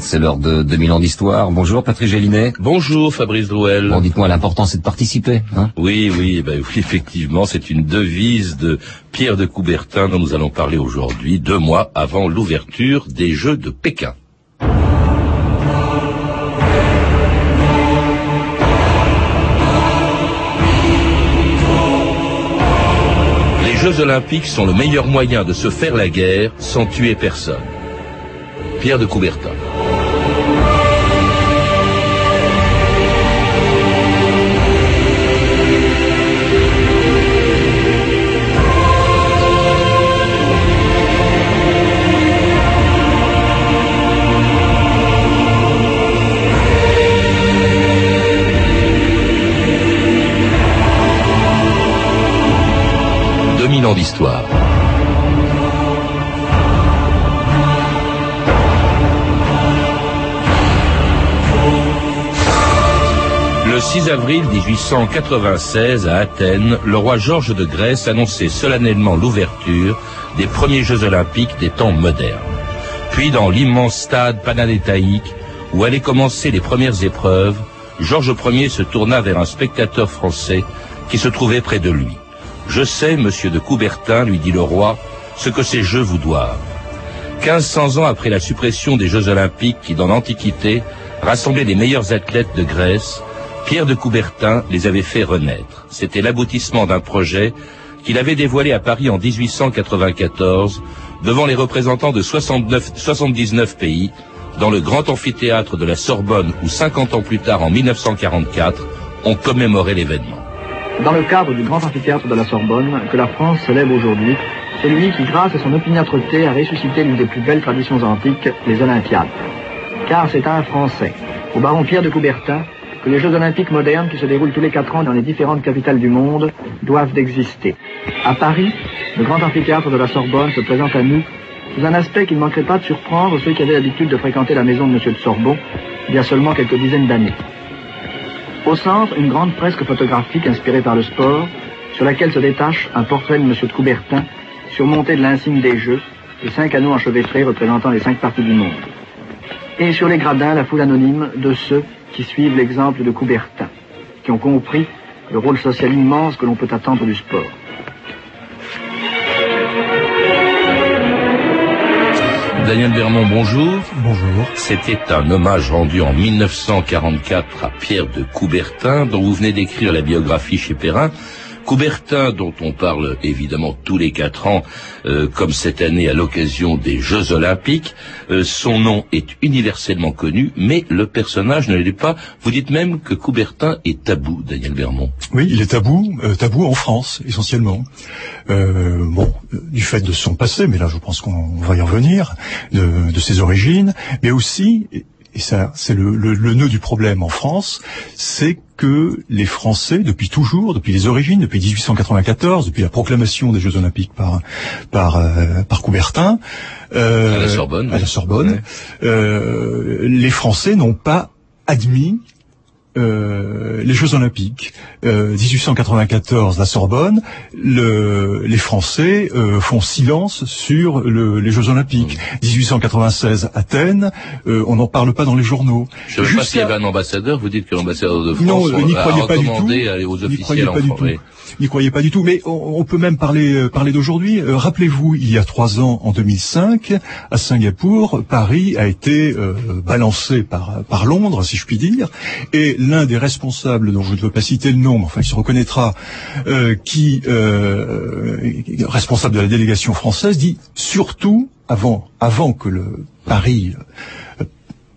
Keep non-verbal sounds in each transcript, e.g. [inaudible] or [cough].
c'est l'heure de 2000 ans d'histoire. Bonjour Patrick Gélinet. Bonjour Fabrice Drouel. Bon, dites-moi, l'important c'est de participer. Hein oui, oui, ben, oui, effectivement, c'est une devise de Pierre de Coubertin dont nous allons parler aujourd'hui, deux mois avant l'ouverture des Jeux de Pékin. Les Jeux olympiques sont le meilleur moyen de se faire la guerre sans tuer personne. Pierre de Coubertin. Le 6 avril 1896, à Athènes, le roi Georges de Grèce annonçait solennellement l'ouverture des premiers Jeux olympiques des temps modernes. Puis, dans l'immense stade panadétaïque, où allaient commencer les premières épreuves, Georges Ier se tourna vers un spectateur français qui se trouvait près de lui. Je sais, monsieur de Coubertin, lui dit le roi, ce que ces Jeux vous doivent. 1500 ans après la suppression des Jeux olympiques qui, dans l'Antiquité, rassemblaient les meilleurs athlètes de Grèce, Pierre de Coubertin les avait fait renaître. C'était l'aboutissement d'un projet qu'il avait dévoilé à Paris en 1894 devant les représentants de 69, 79 pays dans le grand amphithéâtre de la Sorbonne où 50 ans plus tard, en 1944, on commémorait l'événement. Dans le cadre du grand amphithéâtre de la Sorbonne, que la France célèbre aujourd'hui, c'est lui qui, grâce à son opiniâtreté, a ressuscité l'une des plus belles traditions antiques, les Olympiades. Car c'est un Français, au baron Pierre de Coubertin, que les Jeux olympiques modernes qui se déroulent tous les quatre ans dans les différentes capitales du monde doivent d'exister. À Paris, le grand amphithéâtre de la Sorbonne se présente à nous sous un aspect qui ne manquerait pas de surprendre ceux qui avaient l'habitude de fréquenter la maison de M. de Sorbon il y a seulement quelques dizaines d'années. Au centre, une grande fresque photographique inspirée par le sport, sur laquelle se détache un portrait de M. de Coubertin, surmonté de l'insigne des Jeux, et cinq anneaux enchevêtrés représentant les cinq parties du monde. Et sur les gradins, la foule anonyme de ceux qui suivent l'exemple de Coubertin, qui ont compris le rôle social immense que l'on peut attendre du sport. Daniel Bermond, bonjour. Bonjour. C'était un hommage rendu en 1944 à Pierre de Coubertin, dont vous venez d'écrire la biographie chez Perrin. Coubertin, dont on parle évidemment tous les quatre ans, euh, comme cette année à l'occasion des Jeux Olympiques, euh, son nom est universellement connu, mais le personnage ne l'est pas. Vous dites même que Coubertin est tabou, Daniel Bermond. Oui, il est tabou, euh, tabou en France essentiellement. bon, du fait de son passé, mais là je pense qu'on va y revenir, de, de ses origines, mais aussi et ça c'est le, le, le, nœud du problème en France, c'est que les Français, depuis toujours, depuis les origines, depuis 1894, depuis la proclamation des Jeux Olympiques par par euh, par Coubertin, euh, à la Sorbonne, à la Sorbonne, euh, les Français n'ont pas admis euh, les Jeux Olympiques, euh, 1894, la Sorbonne, le, les Français euh, font silence sur le, les Jeux Olympiques. 1896, Athènes, euh, on n'en parle pas dans les journaux. Je ne sais pas s'il y avait un ambassadeur, vous dites que l'ambassadeur de France non, n'y croyez pas du tout. aux officiels pas du tout. N'y croyez pas du tout. Mais on, on peut même parler, euh, parler d'aujourd'hui. Euh, Rappelez-vous, il y a trois ans, en 2005, à Singapour, Paris a été euh, balancé par, par Londres, si je puis dire, et l'un des responsables, dont je ne veux pas citer le nom, mais enfin il se reconnaîtra, euh, qui euh, responsable de la délégation française, dit surtout avant, avant que le Paris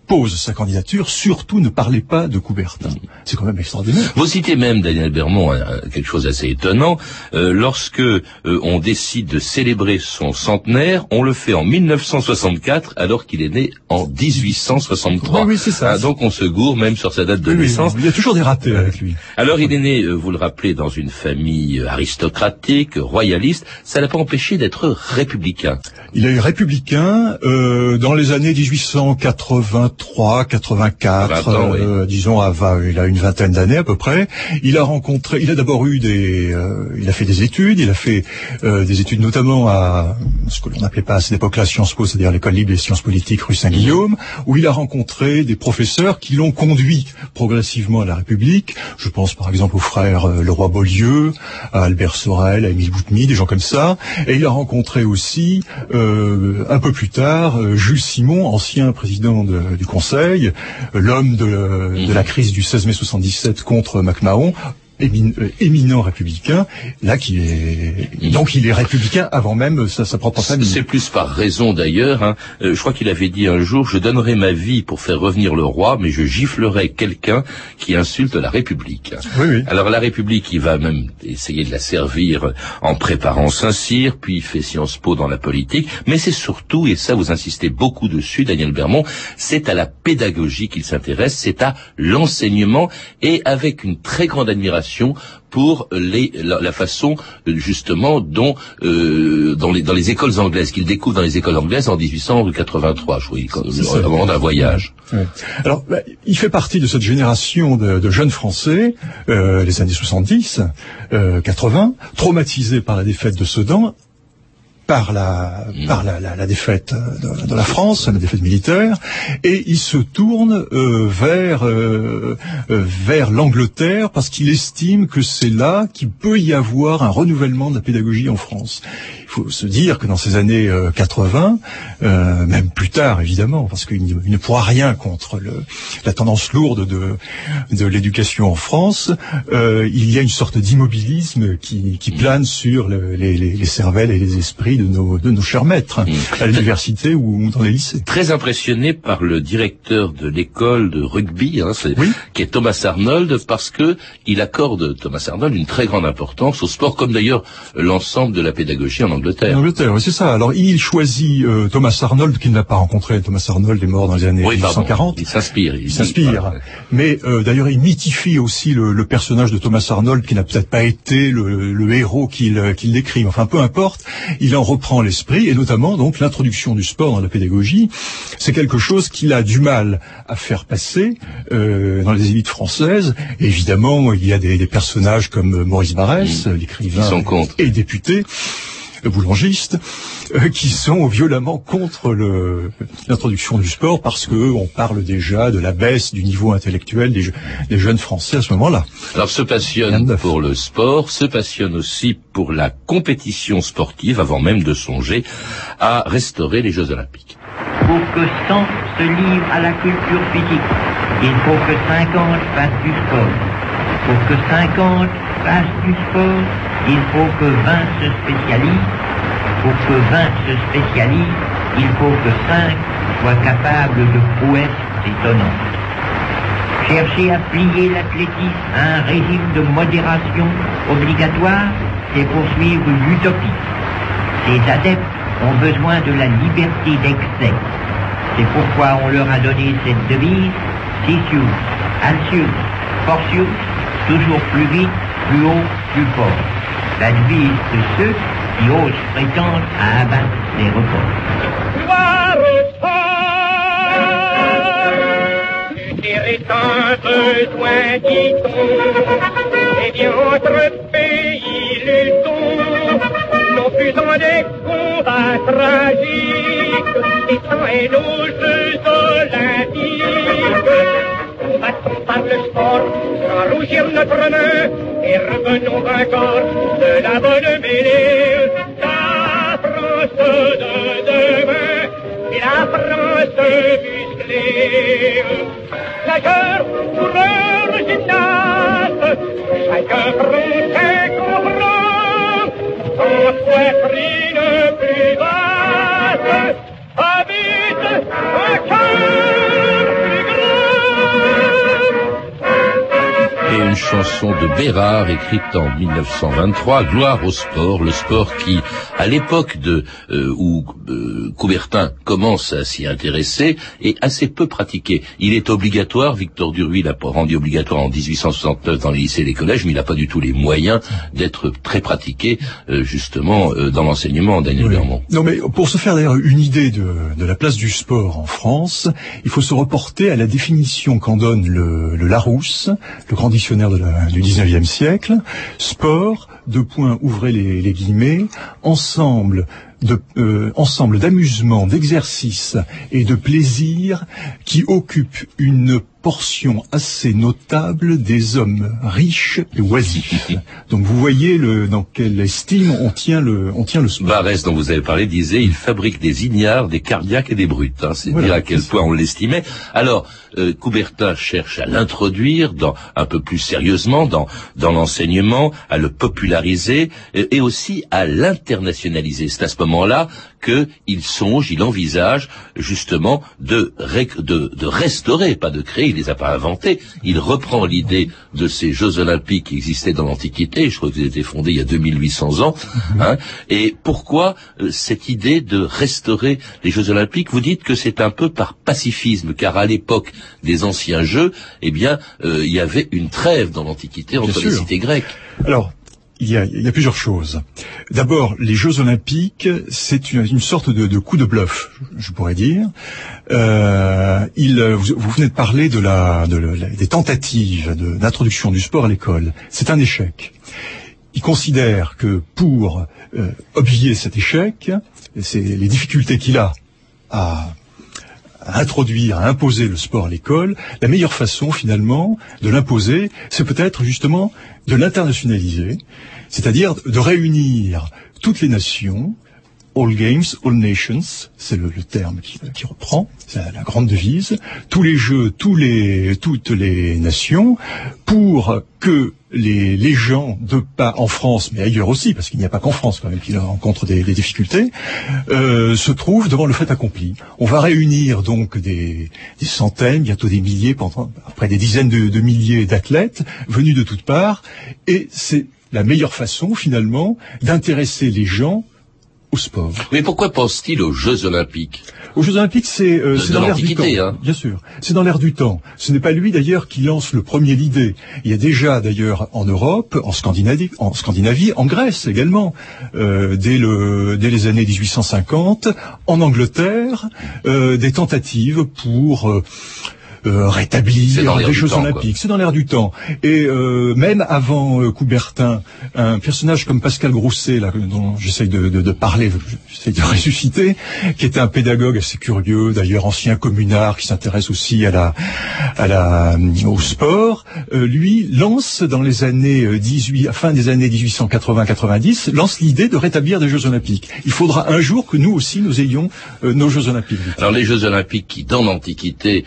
pose sa candidature, surtout ne parlez pas de Coubertin. C'est quand même extraordinaire. Vous citez même, Daniel Bermond, quelque chose d'assez étonnant. Euh, lorsque euh, on décide de célébrer son centenaire, on le fait en 1964, alors qu'il est né en 1863. Oui, oui c'est ça. Ah, donc on se gourre même sur sa date de oui, naissance. Il y a toujours des ratés avec lui. Alors il est né, euh, vous le rappelez, dans une famille aristocratique, royaliste. Ça l'a pas empêché d'être républicain. Il a eu républicain euh, dans les années 1880 83, 84, euh, disons, à, il a une vingtaine d'années à peu près. Il a rencontré, il a d'abord eu des, euh, il a fait des études, il a fait euh, des études notamment à ce que l'on n'appelait pas à cette époque-là Sciences Po, c'est-à-dire l'école libre des sciences politiques rue Saint-Guillaume, où il a rencontré des professeurs qui l'ont conduit progressivement à la République. Je pense par exemple aux frères Leroy-Beaulieu, à Albert Sorel, à Émile Boutmy, des gens comme ça. Et il a rencontré aussi, un peu plus tard, Jules Simon, ancien président du Conseil, l'homme de, de, la crise du 16 mai 77 contre MacMahon, euh, éminent républicain, là qui est donc il est républicain avant même sa, sa propre famille. C'est plus par raison d'ailleurs. Hein. Euh, je crois qu'il avait dit un jour je donnerai ma vie pour faire revenir le roi, mais je giflerai quelqu'un qui insulte la République. Oui, oui. Alors la République, il va même essayer de la servir en préparant Saint-Cyr, puis il fait Sciences Po dans la politique, mais c'est surtout, et ça vous insistez beaucoup dessus, Daniel Bermond, c'est à la pédagogie qu'il s'intéresse, c'est à l'enseignement, et avec une très grande admiration pour les, la, façon justement dont euh, dans, les, dans les écoles anglaises qu'il découvre dans les écoles anglaises en 1883, je crois, avant d'un voyage. Alors, bah, il fait partie de cette génération de, de jeunes Français, euh, les années 70, euh, 80, traumatisés par la défaite de Sedan par la mm. par la, la, la défaite de, de, la France, la défaite militaire, et il se tourne euh, vers euh, euh, vers l'Angleterre parce qu'il estime que c'est là qu'il peut y avoir un renouvellement de la pédagogie en France. Il faut se dire que dans ces années 80, même plus tard évidemment, parce qu'il ne pourra rien contre le, la tendance lourde de de l'éducation en France, il y a une sorte d'immobilisme qui, qui plane sur le, les, les, les cervelles et les esprits de nos, de nos chers maîtres, mm. à l'université ou dans les lycées. Très impressionné par le directeur de l'école de rugby, hein, qui est Thomas Arnold, parce que il accorde, Thomas Arnold, une très grande importance au sport, comme d'ailleurs l'ensemble de la pédagogie en Angleterre. En Angleterre, oui, c'est ça. Alors il choisit euh, Thomas Arnold, qu'il n'a pas rencontré. Thomas Arnold est mort dans les années 1840. Il s'inspire. Il, s'inspire. Mais euh, d'ailleurs, il mythifie aussi le, le, personnage de Thomas Arnold, qui n'a peut-être pas été le, le héros qu'il qu'il décrit. Enfin, peu importe. Il en reprend l'esprit, et notamment donc l'introduction du sport dans la pédagogie. C'est quelque chose qu'il a du mal à faire passer euh, dans les élites françaises. évidemment, il y a des, des personnages comme Maurice Barrès, l'écrivain et député, boulangistes euh, qui sont violemment contre l'introduction du sport parce que on parle déjà de la baisse du niveau intellectuel des, des jeunes Français à ce moment-là. Alors se passionne pour le sport, se passionne aussi pour la compétition sportive avant même de songer à restaurer les Jeux Olympiques. Pour que 100 se livrent à la culture physique, il faut que 50 fassent du sport. Pour que 50 fassent du sport, il faut que 20 se spécialisent. Pour que 20 se spécialisent, il faut que 5 soient capables de prouesses étonnantes. Chercher à plier l'athlétisme à un régime de modération obligatoire, c'est poursuivre une utopie. Ces adeptes ont besoin de la liberté d'excès. C'est pourquoi on leur a donné cette devise, Sisius, Alcius, Forcius, toujours plus vite, plus haut, plus fort. La devise de ceux qui osent prétendre à abattre les records. est un besoin, dit-on, et bien entre pays non plus dans des combats tragiques, et sans nos Jeux olympiques. Battons par le sport, notre main, et revenons vainqueurs de la bonne mêlée. La France de demain, et la France musclée. Nageurs, coureurs, gymnastes, chacun français comprend, en poitrine plus vaste, habite un cœur une chanson de Bérard écrite en 1923, Gloire au sport, le sport qui, à l'époque de euh, où euh, Coubertin commence à s'y intéresser, est assez peu pratiqué. Il est obligatoire, Victor Duruy l'a rendu obligatoire en 1869 dans les lycées et les collèges, mais il n'a pas du tout les moyens d'être très pratiqué euh, justement dans l'enseignement, Daniel oui. Non mais pour se faire d'ailleurs une idée de, de, la place du sport en France, il faut se reporter à la définition qu'en donne le, le Larousse, le grand dictionnaire de la, du 19e siècle, sport, deux points, ouvrez les, les guillemets, ensemble de, euh, ensemble d'amusement, d'exercice et de plaisir qui occupe une portion assez notable des hommes riches et oisifs. [laughs] Donc vous voyez le, dans quelle estime on tient le, on tient le sport. Barès, dont vous avez parlé, disait il fabrique des ignares, des cardiaques et des brutes. Hein. C'est voilà, dire à quel point on l'estimait. Alors, euh, Coubertin cherche à l'introduire dans, un peu plus sérieusement dans, dans l'enseignement, à le populariser et, et aussi à l'internationaliser. C'est à ce moment-là qu'il songe, il envisage justement de, de, de restaurer, pas de créer, il les a pas inventés. Il reprend l'idée de ces Jeux Olympiques qui existaient dans l'Antiquité, je crois qu'ils étaient fondés il y a 2800 ans. Hein, et pourquoi euh, cette idée de restaurer les Jeux Olympiques? Vous dites que c'est un peu par pacifisme, car à l'époque des anciens Jeux, eh bien, euh, il y avait une trêve dans l'Antiquité entre les cités grecques. Alors, il y, a, il y a, plusieurs choses. D'abord, les Jeux Olympiques, c'est une, une, sorte de, de, coup de bluff, je pourrais dire. Euh, il, vous, vous, venez de parler de la, de la, des tentatives d'introduction du sport à l'école. C'est un échec. Il considère que pour euh, obvier cet échec, c'est les difficultés qu'il a à introduire, à imposer le sport à l'école, la meilleure façon finalement de l'imposer, c'est peut-être justement de l'internationaliser, c'est-à-dire de réunir toutes les nations, All Games, All Nations, c'est le, terme qui, reprend, c'est la, la, grande devise, tous les jeux, tous les, toutes les nations, pour que les, les gens de pas en France, mais ailleurs aussi, parce qu'il n'y a pas qu'en France quand même qui rencontrent des, difficultés, euh, se trouvent devant le fait accompli. On va réunir donc des, centaines, bientôt des milliers, après des dizaines de milliers d'athlètes venus de toutes parts, et c'est la meilleure façon finalement d'intéresser les gens au sport. Mais pourquoi pense-t-il aux Jeux Olympiques? Aux Jeux Olympiques, c'est euh, dans l'air du temps. Hein. Bien sûr, c'est dans l'air du temps. Ce n'est pas lui d'ailleurs qui lance le premier l'idée. Il y a déjà d'ailleurs en Europe, en Scandinavie, en Scandinavie, en Grèce également, euh, dès, le, dès les années 1850, en Angleterre, euh, des tentatives pour euh, rétablir les Jeux Olympiques. C'est dans l'air du temps. Et euh, même avant euh, Coubertin, un personnage comme Pascal Grousset, là, dont j'essaye de, de, de, parler, j'essaye de [laughs] ressusciter, qui était un pédagogue assez curieux, d'ailleurs ancien communard, qui s'intéresse aussi à la, à la, au sport, euh, lui lance dans les années 18, fin des années 1880-90, lance l'idée de rétablir des Jeux Olympiques. Il faudra un jour que nous aussi nous ayons nos Jeux Olympiques. Alors les Jeux Olympiques qui, dans l'Antiquité,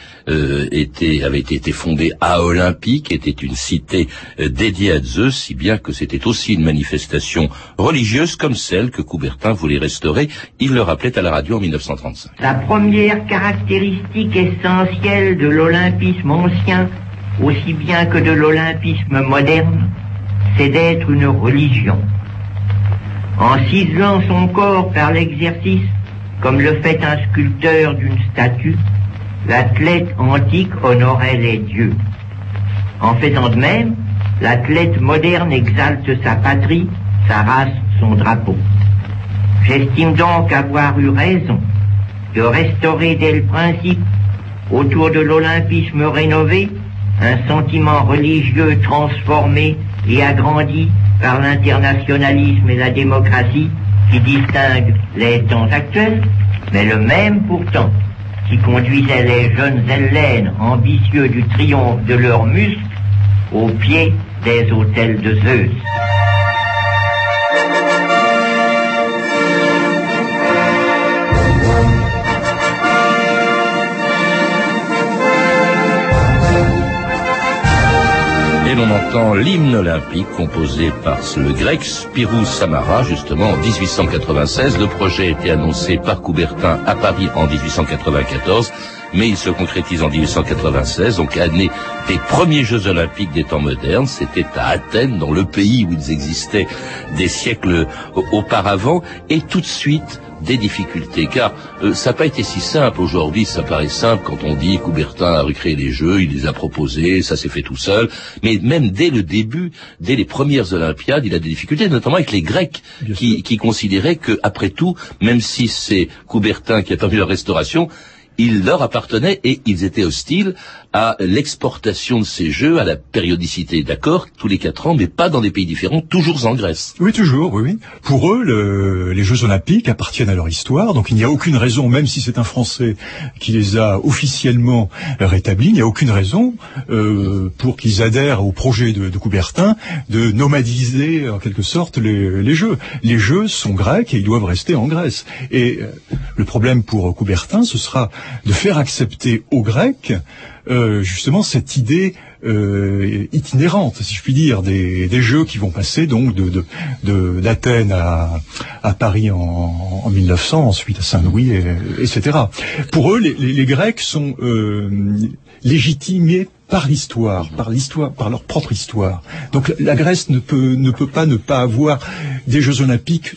avait été fondée à Olympique, était une cité dédiée à Zeus, si bien que c'était aussi une manifestation religieuse comme celle que Coubertin voulait restaurer. Il le rappelait à la radio en 1935. La première caractéristique essentielle de l'olympisme ancien, aussi bien que de l'olympisme moderne, c'est d'être une religion. En ciselant son corps par l'exercice, comme le fait un sculpteur d'une statue, l'athlète antique honorait les dieux. En faisant de même, l'athlète moderne exalte sa patrie, sa race, son drapeau. J'estime donc avoir eu raison de restaurer dès le principe, autour de l'olympisme rénové, un sentiment religieux transformé et agrandi par l'internationalisme et la démocratie qui distinguent les temps actuels, mais le même pourtant qui conduisait les jeunes Hellènes ambitieux du triomphe de leurs muscles au pied des hôtels de Zeus. Et l'on entend l'hymne olympique composé le grec Spirou Samara, justement en 1896. Le projet a été annoncé par Coubertin à Paris en 1894 mais il se concrétise en 1896, donc année des premiers Jeux olympiques des temps modernes. C'était à Athènes, dans le pays où ils existaient des siècles auparavant, et tout de suite, des difficultés, car euh, ça n'a pas été si simple. Aujourd'hui, ça paraît simple quand on dit Coubertin a recréé les Jeux, il les a proposés, ça s'est fait tout seul, mais même dès le début, dès les premières Olympiades, il a des difficultés, notamment avec les Grecs, qui, qui, considéraient que, après tout, même si c'est Coubertin qui a permis leur restauration, il leur appartenait et ils étaient hostiles à l'exportation de ces jeux, à la périodicité, d'accord, tous les quatre ans, mais pas dans des pays différents, toujours en Grèce. Oui, toujours, oui, oui. Pour eux, le, les Jeux Olympiques appartiennent à leur histoire, donc il n'y a aucune raison, même si c'est un Français qui les a officiellement rétablis, il n'y a aucune raison euh, pour qu'ils adhèrent au projet de, Coubertin de nomadiser en quelque sorte les, les, Jeux. Les Jeux sont grecs et ils doivent rester en Grèce. Et euh, le problème pour Coubertin, ce sera de faire accepter aux Grecs euh, justement cette idée euh, itinérante, si je puis dire, des, des, jeux qui vont passer donc de d'Athènes de, à, à, Paris en, en, 1900, ensuite à Saint-Louis, etc. Pour eux, les Grecs sont euh, légitimés par l'histoire, par l'histoire, par leur propre histoire. Donc la Grèce ne peut ne peut pas ne pas avoir des Jeux Olympiques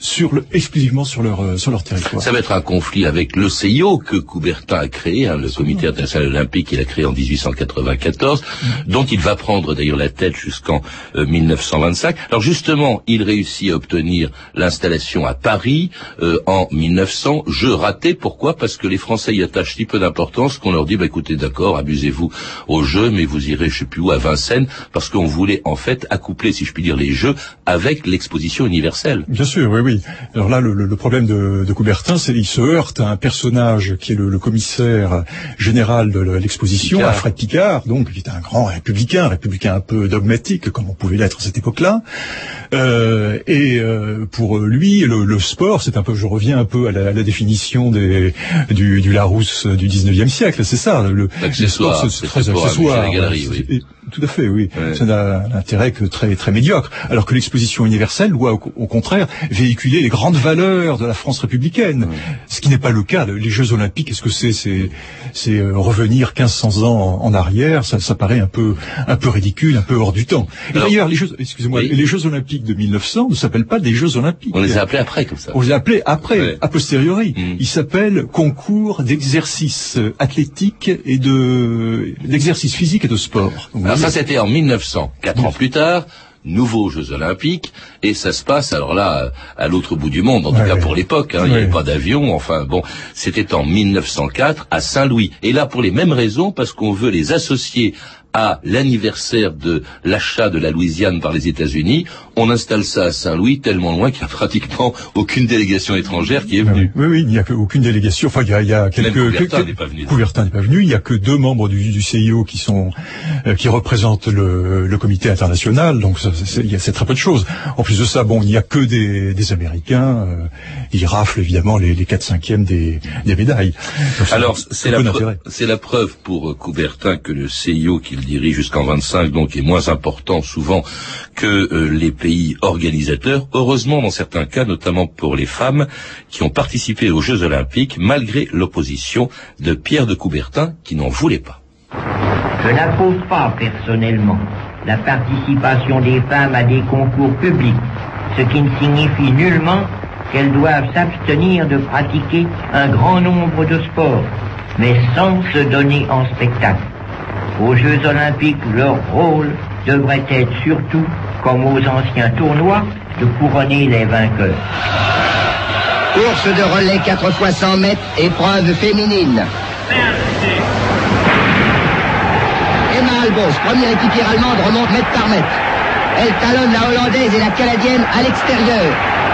sur le, exclusivement sur leur euh, sur leur territoire. Ça va être un conflit avec le CIO que Coubertin a créé, hein, le Comité international olympique qu'il a créé en 1894, mm. dont il va prendre d'ailleurs la tête jusqu'en 1925. Euh, Alors justement, il réussit à obtenir l'installation à Paris euh, en 1900. Jeu raté, pourquoi? Parce que les Français y attachent si peu d'importance qu'on leur dit bah, écoutez, d'accord, abusez-vous au jeu, mais vous irez je sais plus où à Vincennes, parce qu'on voulait en fait accoupler, si je puis dire, les jeux avec l'exposition universelle. Bien sûr, oui, oui. Alors là, le, le problème de, de Coubertin, c'est qu'il se heurte à un personnage qui est le, le commissaire général de l'exposition, Alfred Picard, donc qui est un grand républicain, républicain un peu dogmatique, comme on pouvait l'être à cette époque-là. Euh, et euh, pour lui, le, le sport, c'est un peu, je reviens un peu à la, à la définition des, du, du Larousse du 19e siècle, c'est ça. Le, le sport, c'est très accessoire. Oui. Tout à fait, oui. Ouais. Ça n'a un intérêt que très très médiocre. Alors que l'exposition universelle doit au, au contraire véhiculer les grandes valeurs de la France républicaine. Ce qui n'est pas le cas. Les Jeux Olympiques, qu'est-ce que c'est C'est euh, revenir 1500 ans en, en arrière? Ça, ça, paraît un peu un peu ridicule, un peu hors du temps. D'ailleurs, les Jeux, excusez-moi, oui. les Jeux Olympiques de 1900 ne s'appellent pas des Jeux Olympiques. On les a appelés après comme ça. On les a appelés après, ouais. a posteriori. Mmh. Ils s'appellent concours d'exercice athlétique et de d'exercice physique et de sport. Donc, Alors ça, c'était en 1900. Quatre ans plus tard, nouveaux Jeux Olympiques, et ça se passe alors là à l'autre bout du monde, en tout ouais, cas pour l'époque. Hein, ouais. Il n'y avait pas d'avion. Enfin bon, c'était en 1904 à Saint-Louis. Et là pour les mêmes raisons, parce qu'on veut les associer à l'anniversaire de l'achat de la Louisiane par les États-Unis, on installe ça à Saint-Louis tellement loin qu'il n'y a pratiquement aucune délégation étrangère qui est venue. Oui, oui, il n'y a aucune délégation. Enfin, il y a, il y a quelques. Même Coubertin n'est pas venu. Coubertin n'est pas venu. Il n'y a que deux membres du, du CIO qui sont euh, qui représentent le, le, comité international. Donc, c'est très peu de choses. En plus de ça, bon, il n'y a que des, des Américains. Euh, ils raflent évidemment les, les 4 cinquièmes des, des médailles. Donc, Alors, c'est la, preuve, la preuve pour Coubertin que le CIO qui dirige jusqu'en 25, donc est moins important souvent que euh, les pays organisateurs. Heureusement, dans certains cas, notamment pour les femmes qui ont participé aux Jeux Olympiques, malgré l'opposition de Pierre de Coubertin, qui n'en voulait pas. Je n'approuve pas personnellement la participation des femmes à des concours publics, ce qui ne signifie nullement qu'elles doivent s'abstenir de pratiquer un grand nombre de sports, mais sans se donner en spectacle. Aux Jeux olympiques, leur rôle devrait être surtout, comme aux anciens tournois, de couronner les vainqueurs. Course de relais 4 fois 100 mètres, épreuve féminine. Merci. Emma Albos, première équipière allemande, remonte mètre par mètre. Elle talonne la hollandaise et la canadienne à l'extérieur.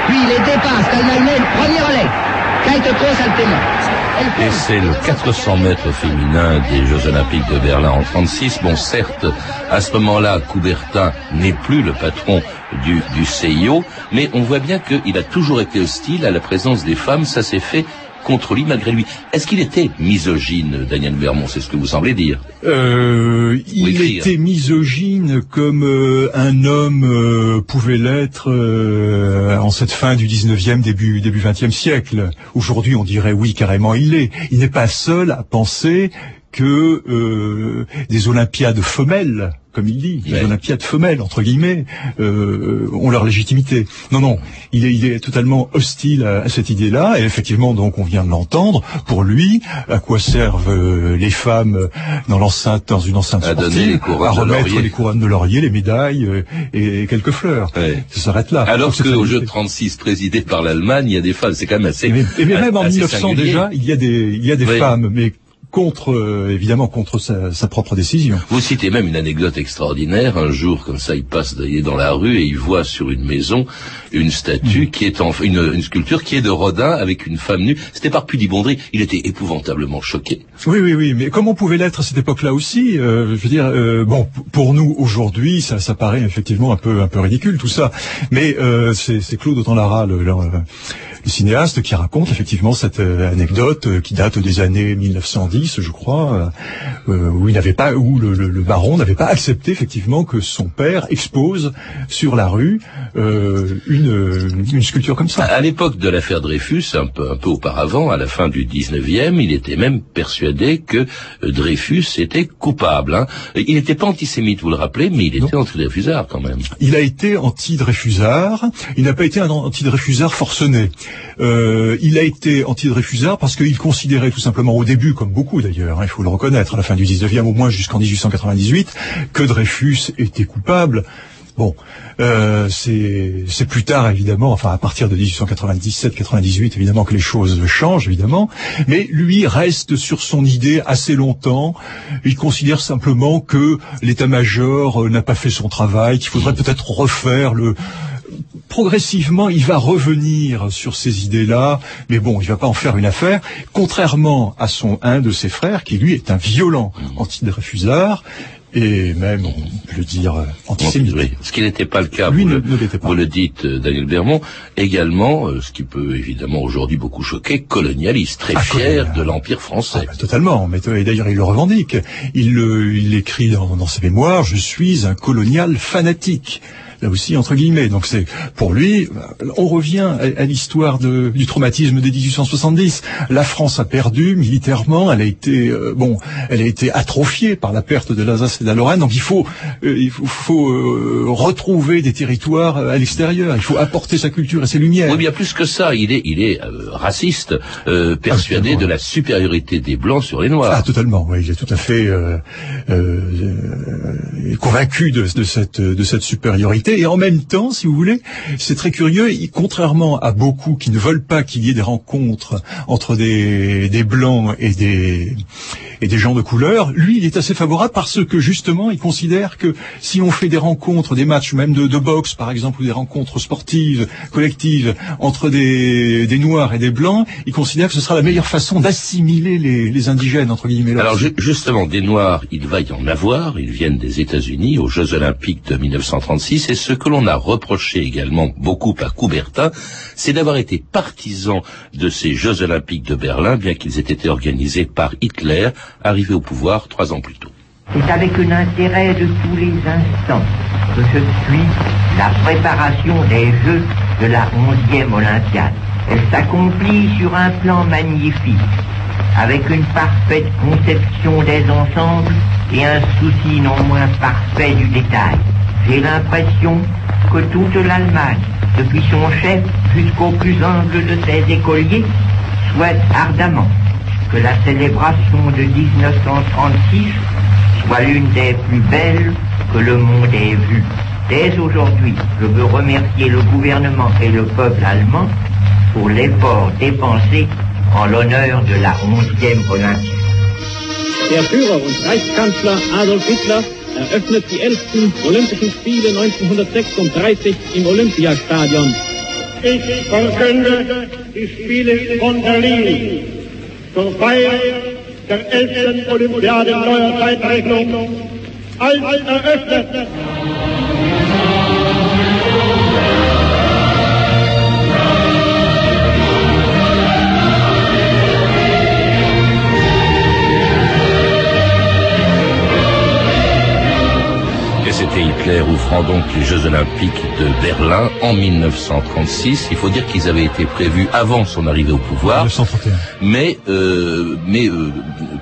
Puis les dépasse, mène, premier relais. Kite Kroos a le témoin. Et c'est le 400 mètres féminin des Jeux Olympiques de Berlin en 36. Bon, certes, à ce moment-là, Coubertin n'est plus le patron du, du CIO, mais on voit bien qu'il a toujours été hostile à la présence des femmes. Ça s'est fait contre lui malgré lui. Est-ce qu'il était misogyne, Daniel Vermont C'est ce que vous semblez dire. Euh, il était misogyne comme euh, un homme euh, pouvait l'être en cette fin du 19e, début, début 20e siècle. Aujourd'hui, on dirait oui, carrément, il l'est. Il n'est pas seul à penser que des Olympiades femelles, comme il dit, des Ouais. Olympiades femelles entre guillemets, euh, ont leur légitimité. Non, non, il est, il est totalement hostile à, à cette idée-là. Et effectivement, donc, on vient de l'entendre. Pour lui, à quoi servent euh, les femmes dans l'enceinte, dans une enceinte À sportive, les couronnes à de remettre laurier. les couronnes de laurier, les médailles euh, et quelques fleurs. Ouais. Ça s'arrête là. Alors qu'au jeu il- de 36 présidé par l'Allemagne, il y a des femmes, c'est quand même assez. et même, et même en assez 1900 singulier. déjà, il y a des, il y a des femmes, mais contre, euh, évidemment, contre sa, sa propre décision. Vous citez même une anecdote extraordinaire. Un jour, comme ça, il passe il est dans la rue et il voit sur une maison une statue qui est en une, une sculpture qui est de Rodin avec une femme nue. C'était par pudibonderie. Il était épouvantablement choqué. Oui, oui, oui, mais comme on pouvait l'être à cette époque-là aussi, euh, je veux dire, euh, bon, pour nous aujourd'hui, ça, ça paraît effectivement un peu, un peu ridicule tout ça, mais euh, c'est Claude Autant-Lara, le, le- le cinéaste, qui raconte effectivement cette euh, anecdote euh, qui date des années 1910, je crois, euh, euh, où il n'avait pas, où le, le- le baron n'avait pas accepté effectivement que son père expose sur la rue euh, une, une sculpture comme ça. À l'époque de l'affaire Dreyfus, un peu, un peu auparavant, à la fin du 19e, il était même persuadé que Dreyfus était coupable. hein. Il n'était pas antisémite, vous le rappelez, mais il était anti-Dreyfusard quand même. Il a été anti-Dreyfusard. Il n'a pas été un anti-Dreyfusard forcené. Euh, il a été anti-Dreyfusard parce qu'il considérait tout simplement au début, comme beaucoup d'ailleurs, hein, il faut le reconnaître, à la fin du 19e, au moins jusqu'en 1898, que Dreyfus était coupable. Bon, euh, c'est plus tard évidemment, enfin à partir de 1897-98 évidemment que les choses changent évidemment, mais lui reste sur son idée assez longtemps. Il considère simplement que l'état-major euh, n'a pas fait son travail, qu'il faudrait peut-être refaire le progressivement, il va revenir sur ces idées-là, mais bon, il va pas en faire une affaire. Contrairement à son un de ses frères, qui lui est un violent anti-Dreyfusard et même, on peut le dire, euh, antisémite. Oui, ce qui n'était pas le cas, Lui vous, ne- le, ne pas. vous le dites, euh, Daniel Bermond, également, euh, ce qui peut évidemment aujourd'hui beaucoup choquer, colonialiste, très Ah, fier colonial. de l'Empire Ah, français. bah, totalement, mais et d'ailleurs il le revendique. Il, il écrit dans, dans ses mémoires "Je suis un colonial fanatique." Là aussi entre guillemets. Donc c'est pour lui, on revient à, à l'histoire du traumatisme de 1870. La France a perdu militairement, elle a été euh, bon, elle a été atrophiée par la perte de l'Alsace et de la Lorraine. Donc il faut euh, il faut, faut, euh, retrouver des territoires à l'extérieur. Il faut apporter sa culture et ses lumières. Oui, bien plus que ça, il est, il est euh, raciste, euh, persuadé de la supériorité des Blancs sur les Ah, Noirs. totalement. Oui, il est tout à fait euh, euh, convaincu de, de cette de cette supériorité. Et en même temps, si vous voulez, c'est très curieux. contrairement à beaucoup qui ne veulent pas qu'il y ait des rencontres entre des des blancs et des et des gens de couleur, lui, il est assez favorable parce que justement, il considère que si on fait des rencontres, des matchs même de, boxe par exemple, ou des rencontres sportives, collectives entre des, des noirs et des blancs, il considère que ce sera la meilleure façon d'assimiler les, les indigènes entre guillemets. Alors ju- justement, des Noirs, il va y en avoir, ils viennent des États-Unis aux Jeux Olympiques de 1936, et ce que l'on a reproché également beaucoup à Coubertin, c'est d'avoir été partisan de ces Jeux Olympiques de Berlin, bien qu'ils aient été organisés par Hitler, arrivé au pouvoir trois ans plus tôt. C'est avec un intérêt de tous les instants que je suis la préparation des Jeux de la 11e Olympiade. Elle s'accomplit sur un plan magnifique, avec une parfaite conception des ensembles et un souci non moins parfait du détail. J'ai l'impression que toute l'Allemagne, depuis son chef jusqu'au plus humble de ses écoliers, souhaite ardemment que la célébration de 1936 soit l'une des plus belles que le monde ait vues. Dès aujourd'hui, je veux remercier le gouvernement et le peuple allemand pour l'effort dépensé en l'honneur de la 11e Olympiade. Der Führer und Reichskanzler Adolf Hitler eröffnet die 11. Olympischen Spiele 1936 im Olympiastadion. Ich verkünde die Spiele von Berlin zur Feier der 11. Olympiade neuer Zeitrechnung als eröffnet. C'était Hitler ouvrant donc les Jeux Olympiques de Berlin en 1936. Il faut dire qu'ils avaient été prévus avant son arrivée au pouvoir. 1931. Mais, euh, mais euh,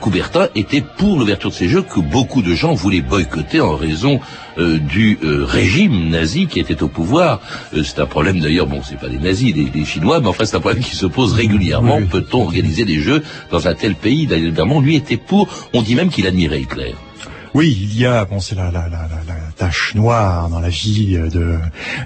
Coubertin était pour l'ouverture de ces Jeux que beaucoup de gens voulaient boycotter en raison euh, du euh, régime nazi qui était au pouvoir. Euh, c'est un problème d'ailleurs, bon, c'est pas les nazis, les Chinois, mais enfin c'est un problème qui se pose régulièrement. Oui, oui. Peut-on organiser des Jeux dans un tel pays? Évidemment, lui était pour. On dit même qu'il admirait Hitler. Oui, il y a, bon, c'est la, la, la, la, tache noire dans la vie de,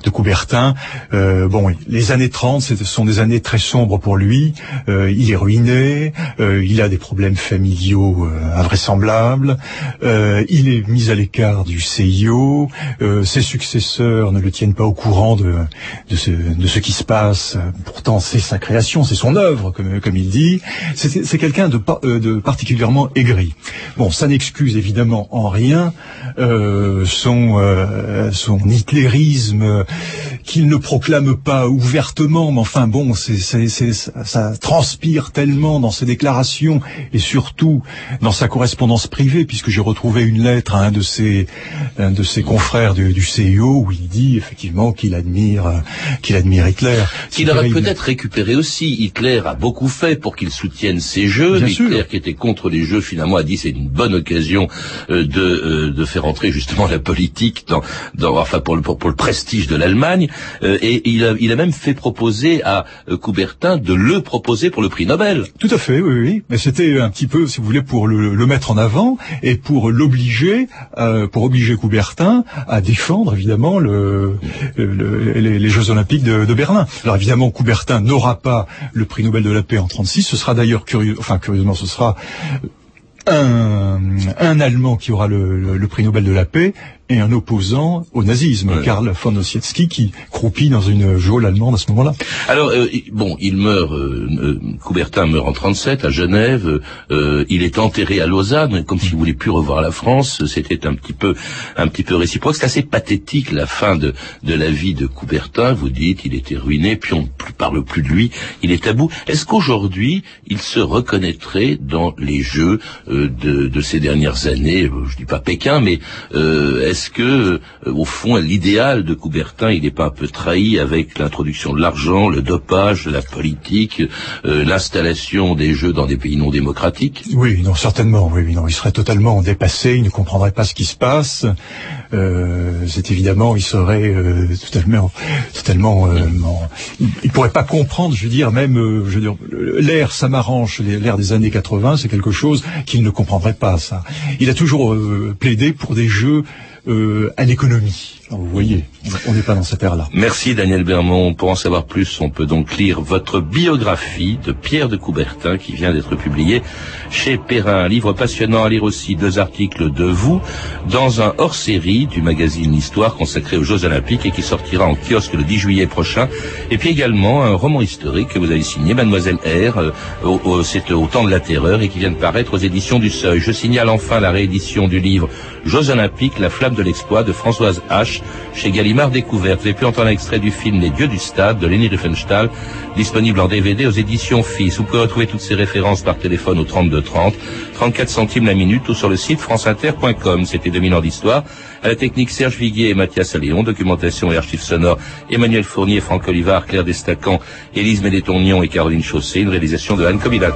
de Coubertin. Euh, bon, les années 30, ce sont des années très sombres pour lui. Euh, il est ruiné, euh, il a des problèmes familiaux euh, invraisemblables, euh, il est mis à l'écart du CIO, euh, ses successeurs ne le tiennent pas au courant de, de, ce, de ce qui se passe. Pourtant, c'est sa création, c'est son œuvre, comme, comme il dit. C'est quelqu'un de, de particulièrement aigri. Bon, ça n'excuse évidemment en rien euh, son, euh, son qu'il ne proclame pas ouvertement, mais enfin bon, c'est, c'est, c'est- ça, transpire tellement dans ses déclarations et surtout dans sa correspondance privée, puisque j'ai retrouvé une lettre à un de ses, un de ses confrères du, du CIO où il dit effectivement qu'il admire, qu'il admire Hitler. Qu'il aurait peut-être récupéré aussi. Hitler a beaucoup fait pour qu'il soutienne ces jeux. Bien Hitler, sûr. qui était contre les jeux, finalement, a dit c'est une bonne occasion euh, de, euh, de faire entrer justement la politique dans, dans enfin pour le, pour, pour le prestige de l'Allemagne. Euh, et il a, il a même fait proposer à euh, Coubertin de le proposer pour le prix Nobel. Tout à fait, oui, oui. Mais c'était un petit peu, si vous voulez, pour le, le mettre en avant et pour l'obliger, euh, pour obliger Coubertin à défendre évidemment le, le- les, les Jeux Olympiques de, de Berlin. Alors évidemment, Coubertin n'aura pas le prix Nobel de la paix en 36. Ce sera d'ailleurs curieux, enfin curieusement, ce sera un, un Allemand qui aura le, le- le prix Nobel de la paix et un opposant au nazisme, Ouais. Karl von Ossietzky, qui croupit dans une geôle allemande à ce moment-là. Alors, euh, bon, il meurt, euh, euh, Coubertin meurt en 37 à Genève, euh, il est enterré à Lausanne, comme s'il voulait plus revoir la France, c'était un petit peu, un petit peu réciproque. C'est assez pathétique la fin de, de la vie de Coubertin, vous dites, il était ruiné, puis on ne parle plus de lui, il est à bout. Est-ce qu'aujourd'hui, il se reconnaîtrait dans les jeux euh, de, de ces dernières années, je dis pas Pékin, mais euh, est-ce que, euh, au fond, l'idéal de Coubertin, il n'est pas un peu trahi avec l'introduction de l'argent, le dopage, la politique, euh, l'installation des jeux dans des pays non démocratiques? Oui, non, certainement. Oui, non, il serait totalement dépassé. Il ne comprendrait pas ce qui se passe. Euh, c'est évidemment, il serait euh, totalement, totalement. euh, en- il, il pourrait pas comprendre. Je veux dire, même, euh, je veux dire, l'ère, ça m'arrange. L'ère des années 80, c'est quelque chose qu'il ne comprendrait pas. Ça. Il a toujours euh, plaidé pour des jeux euh, à l'économie. Alors, Vous voyez, on n'est pas dans cette ère-là. Merci Daniel Bermond. Pour en savoir plus, on peut donc lire votre biographie de Pierre de Coubertin qui vient d'être publiée chez Perrin. Un livre passionnant à lire aussi, deux articles de vous dans un hors-série du magazine L'Histoire consacré aux Jeux Olympiques et qui sortira en kiosque le 10 juillet prochain. Et puis également un roman historique que vous avez signé, Mademoiselle R, euh, c'est au temps de la terreur et qui vient de paraître aux éditions du Seuil. Je signale enfin la réédition du livre Jeux Olympiques, la flamme de l'exploit de Françoise H chez Gallimard Découverte. Vous avez pu entendre un extrait du film Les Dieux du Stade de Leni Riefenstahl, disponible en DVD aux éditions FIS. Vous pouvez retrouver toutes ces références par téléphone au 32 30, 34 centimes la minute ou sur le site franceinter.com. C'était 2000 ans d'histoire. À la technique Serge Viguier et Mathias Alléon, documentation et archives sonores Emmanuel Fournier, Franck Olivard, Claire Destacan, Élise Mélétonion et Caroline Chaussé, une réalisation de Anne Kobilac.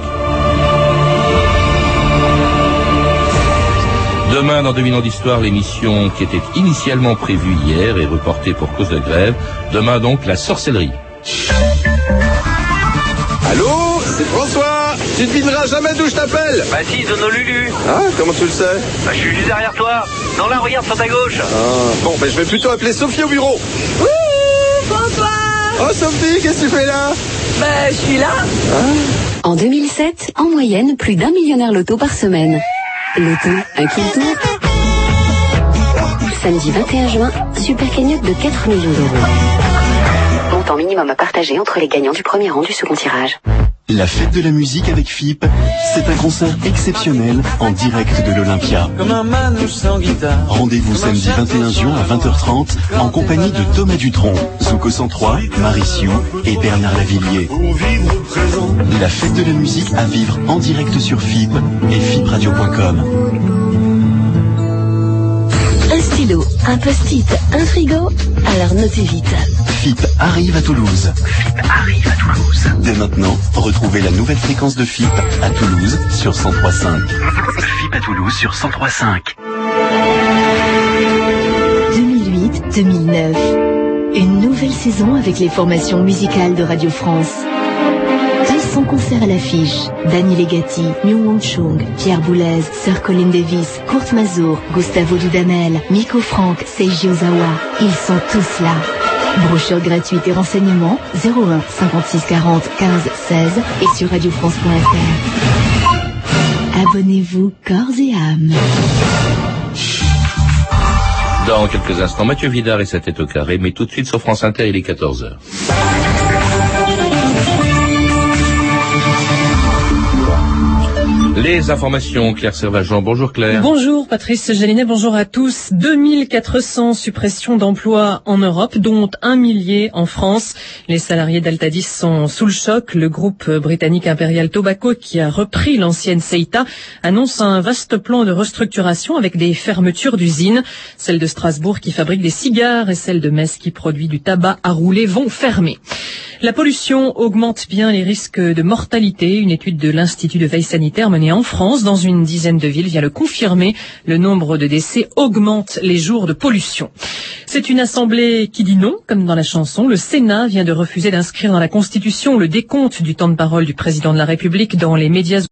Demain, dans 2000 ans d'histoire, l'émission qui était initialement prévue hier est reportée pour cause de grève. Demain donc, la sorcellerie. Allô C'est François Tu devineras jamais d'où je t'appelle Bah si, Zono Lulu. Ah, comment tu le sais? Bah je suis juste derrière toi. Non là, regarde sur ta gauche. Ah, Bon, ben je vais plutôt appeler Sophie au bureau. François Oh Sophie, qu'est-ce que tu fais là? Ben, je suis là. En 2007, en moyenne, plus d'un millionnaire loto par semaine. Loto, un qui tour. Samedi 21 juin, super cagnotte de 4 millions d'euros. Montant minimum à partager entre les gagnants du premier rang du second tirage. La fête de la musique avec FIP, c'est un concert exceptionnel en direct de l'Olympia. Comme un manouche sans guitare. Rendez-vous samedi 21 juin à 20h30 en compagnie de Thomas Dutronc, Zuko 103, Mauricio et Bernard Lavillier. La fête de la musique à vivre en direct sur FIP et fipradio.com. Un stylo, Un post-it, un frigo Alors notez vite. FIP arrive à Toulouse. FIP arrive à Toulouse. Dès maintenant, retrouvez la nouvelle fréquence de FIP à Toulouse sur 103.5. FIP à Toulouse sur 103.5. 2008-2009. Une nouvelle saison avec les formations musicales de Radio France. 200 concerts à l'affiche. Danny Legati, Myung Wong Chung, Pierre Boulez, Sir Colin Davis, Kurt Mazur, Gustavo Dudamel, Miko Frank, Seiji Ozawa. Ils sont tous là. Brochure gratuite et renseignements 01 56 40 15 16 et sur radiofrance.fr. Abonnez-vous corps et âme. Dans quelques instants, Mathieu Vidard et sa tête au carré, mais tout de suite sur France Inter, il est 14h. Les informations, Claire Servageant. Bonjour Claire. Bonjour Patrice Gélinet, bonjour à tous. 2400 suppressions d'emplois en Europe, dont un millier en France. Les salariés d'Altadis sont sous le choc. Le groupe britannique Imperial Tobacco, qui a repris l'ancienne Seita, annonce un vaste plan de restructuration avec des fermetures d'usines. Celle de Strasbourg qui fabrique des cigares et celle de Metz qui produit du tabac à rouler vont fermer. La pollution augmente bien les risques de mortalité. Une étude de l'Institut de veille sanitaire menée en France dans une dizaine de villes vient le confirmer. Le nombre de décès augmente les jours de pollution. C'est une assemblée qui dit non, comme dans la chanson. Le Sénat vient de refuser d'inscrire dans la Constitution le décompte du temps de parole du président de la République dans les médias